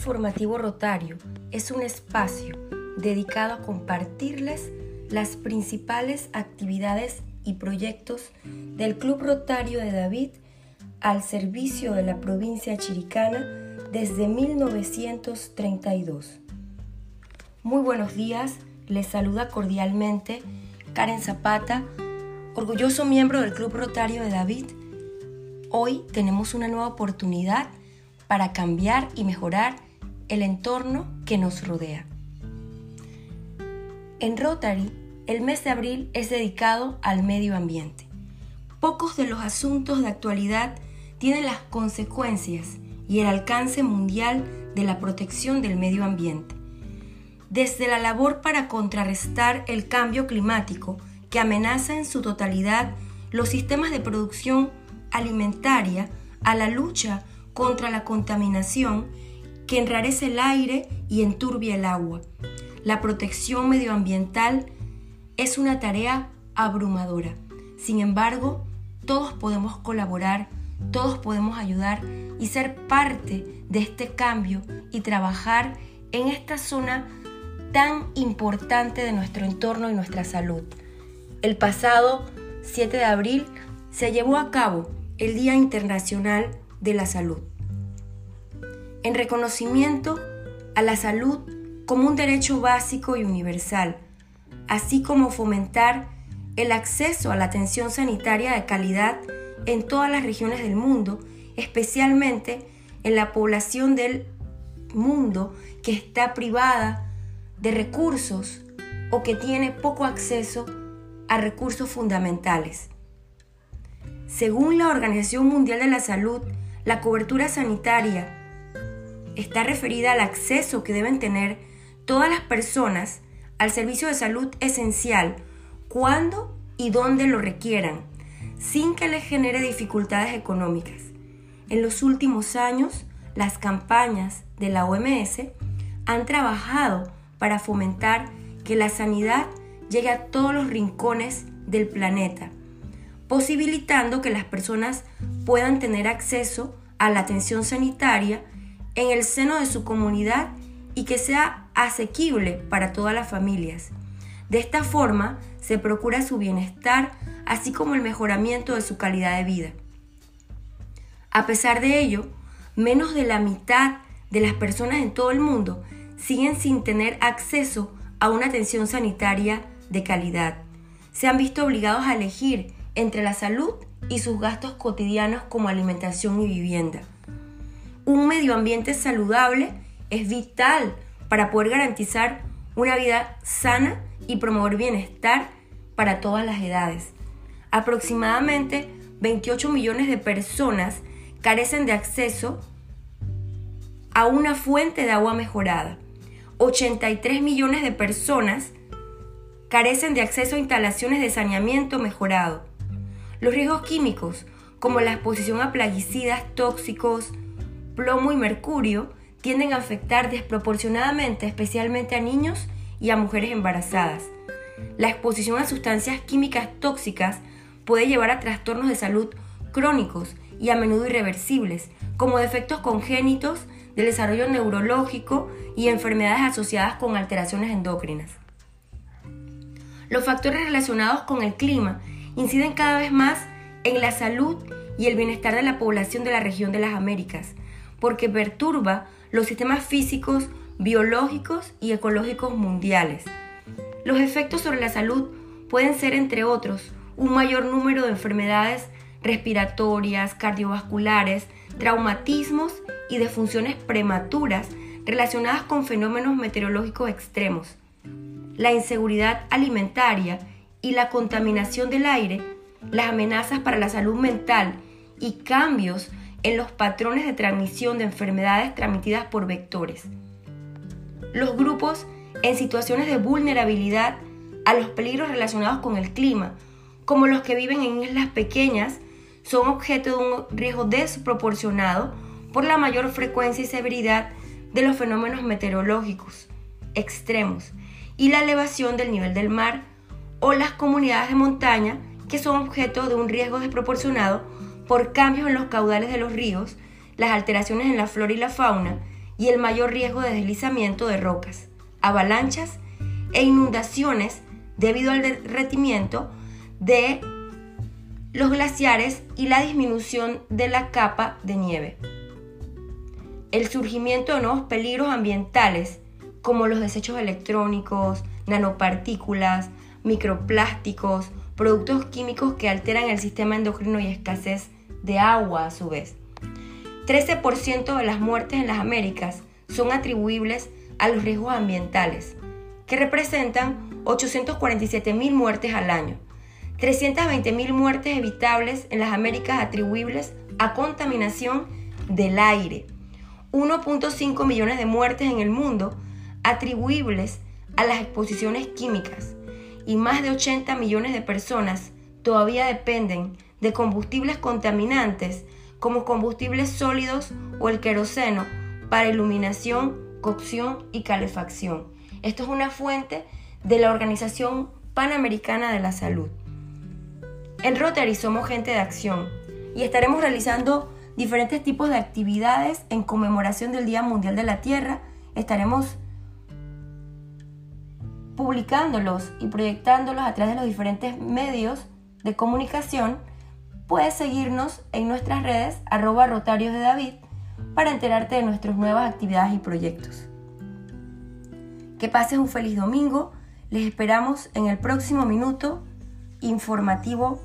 Informativo Rotario es un espacio dedicado a compartirles las principales actividades y proyectos del Club Rotario de David al servicio de la provincia chiricana desde 1932. Muy buenos días, les saluda cordialmente Karen Zapata, orgulloso miembro del Club Rotario de David. Hoy tenemos una nueva oportunidad para cambiar y mejorar el entorno que nos rodea. En Rotary, el mes de abril es dedicado al medio ambiente. Pocos de los asuntos de actualidad tienen las consecuencias y el alcance mundial de la protección del medio ambiente. Desde la labor para contrarrestar el cambio climático que amenaza en su totalidad los sistemas de producción alimentaria a la lucha contra la contaminación que enrarece el aire y enturbia el agua. La protección medioambiental es una tarea abrumadora. Sin embargo, todos podemos colaborar, todos podemos ayudar y ser parte de este cambio y trabajar en esta zona tan importante de nuestro entorno y nuestra salud. El pasado 7 de abril se llevó a cabo el Día Internacional de la Salud en reconocimiento a la salud como un derecho básico y universal, así como fomentar el acceso a la atención sanitaria de calidad en todas las regiones del mundo, especialmente en la población del mundo que está privada de recursos o que tiene poco acceso a recursos fundamentales. Según la Organización Mundial de la Salud, la cobertura sanitaria está referida al acceso que deben tener todas las personas al servicio de salud esencial cuando y donde lo requieran, sin que les genere dificultades económicas. En los últimos años, las campañas de la OMS han trabajado para fomentar que la sanidad llegue a todos los rincones del planeta, posibilitando que las personas puedan tener acceso a la atención sanitaria en el seno de su comunidad y que sea asequible para todas las familias. De esta forma se procura su bienestar, así como el mejoramiento de su calidad de vida. A pesar de ello, menos de la mitad de las personas en todo el mundo siguen sin tener acceso a una atención sanitaria de calidad. Se han visto obligados a elegir entre la salud y sus gastos cotidianos como alimentación y vivienda. Un medio ambiente saludable es vital para poder garantizar una vida sana y promover bienestar para todas las edades. Aproximadamente 28 millones de personas carecen de acceso a una fuente de agua mejorada. 83 millones de personas carecen de acceso a instalaciones de saneamiento mejorado. Los riesgos químicos, como la exposición a plaguicidas tóxicos, plomo y mercurio tienden a afectar desproporcionadamente especialmente a niños y a mujeres embarazadas. La exposición a sustancias químicas tóxicas puede llevar a trastornos de salud crónicos y a menudo irreversibles, como defectos congénitos del desarrollo neurológico y enfermedades asociadas con alteraciones endocrinas. Los factores relacionados con el clima inciden cada vez más en la salud y el bienestar de la población de la región de las Américas, porque perturba los sistemas físicos, biológicos y ecológicos mundiales. Los efectos sobre la salud pueden ser, entre otros, un mayor número de enfermedades respiratorias, cardiovasculares, traumatismos y defunciones prematuras relacionadas con fenómenos meteorológicos extremos. La inseguridad alimentaria y la contaminación del aire, las amenazas para la salud mental y cambios en los patrones de transmisión de enfermedades transmitidas por vectores. Los grupos en situaciones de vulnerabilidad a los peligros relacionados con el clima, como los que viven en islas pequeñas, son objeto de un riesgo desproporcionado por la mayor frecuencia y severidad de los fenómenos meteorológicos extremos y la elevación del nivel del mar o las comunidades de montaña que son objeto de un riesgo desproporcionado por cambios en los caudales de los ríos, las alteraciones en la flora y la fauna y el mayor riesgo de deslizamiento de rocas, avalanchas e inundaciones debido al derretimiento de los glaciares y la disminución de la capa de nieve. El surgimiento de nuevos peligros ambientales como los desechos electrónicos, nanopartículas, microplásticos, productos químicos que alteran el sistema endocrino y escasez de agua a su vez. 13% de las muertes en las Américas son atribuibles a los riesgos ambientales, que representan 847.000 muertes al año, 320.000 muertes evitables en las Américas atribuibles a contaminación del aire, 1.5 millones de muertes en el mundo atribuibles a las exposiciones químicas. Y más de 80 millones de personas todavía dependen de combustibles contaminantes como combustibles sólidos o el queroseno para iluminación, cocción y calefacción. Esto es una fuente de la Organización Panamericana de la Salud. En Rotary somos gente de acción y estaremos realizando diferentes tipos de actividades en conmemoración del Día Mundial de la Tierra. Estaremos publicándolos y proyectándolos a través de los diferentes medios de comunicación puedes seguirnos en nuestras redes arroba rotarios de David para enterarte de nuestras nuevas actividades y proyectos. Que pases un feliz domingo. Les esperamos en el próximo minuto informativo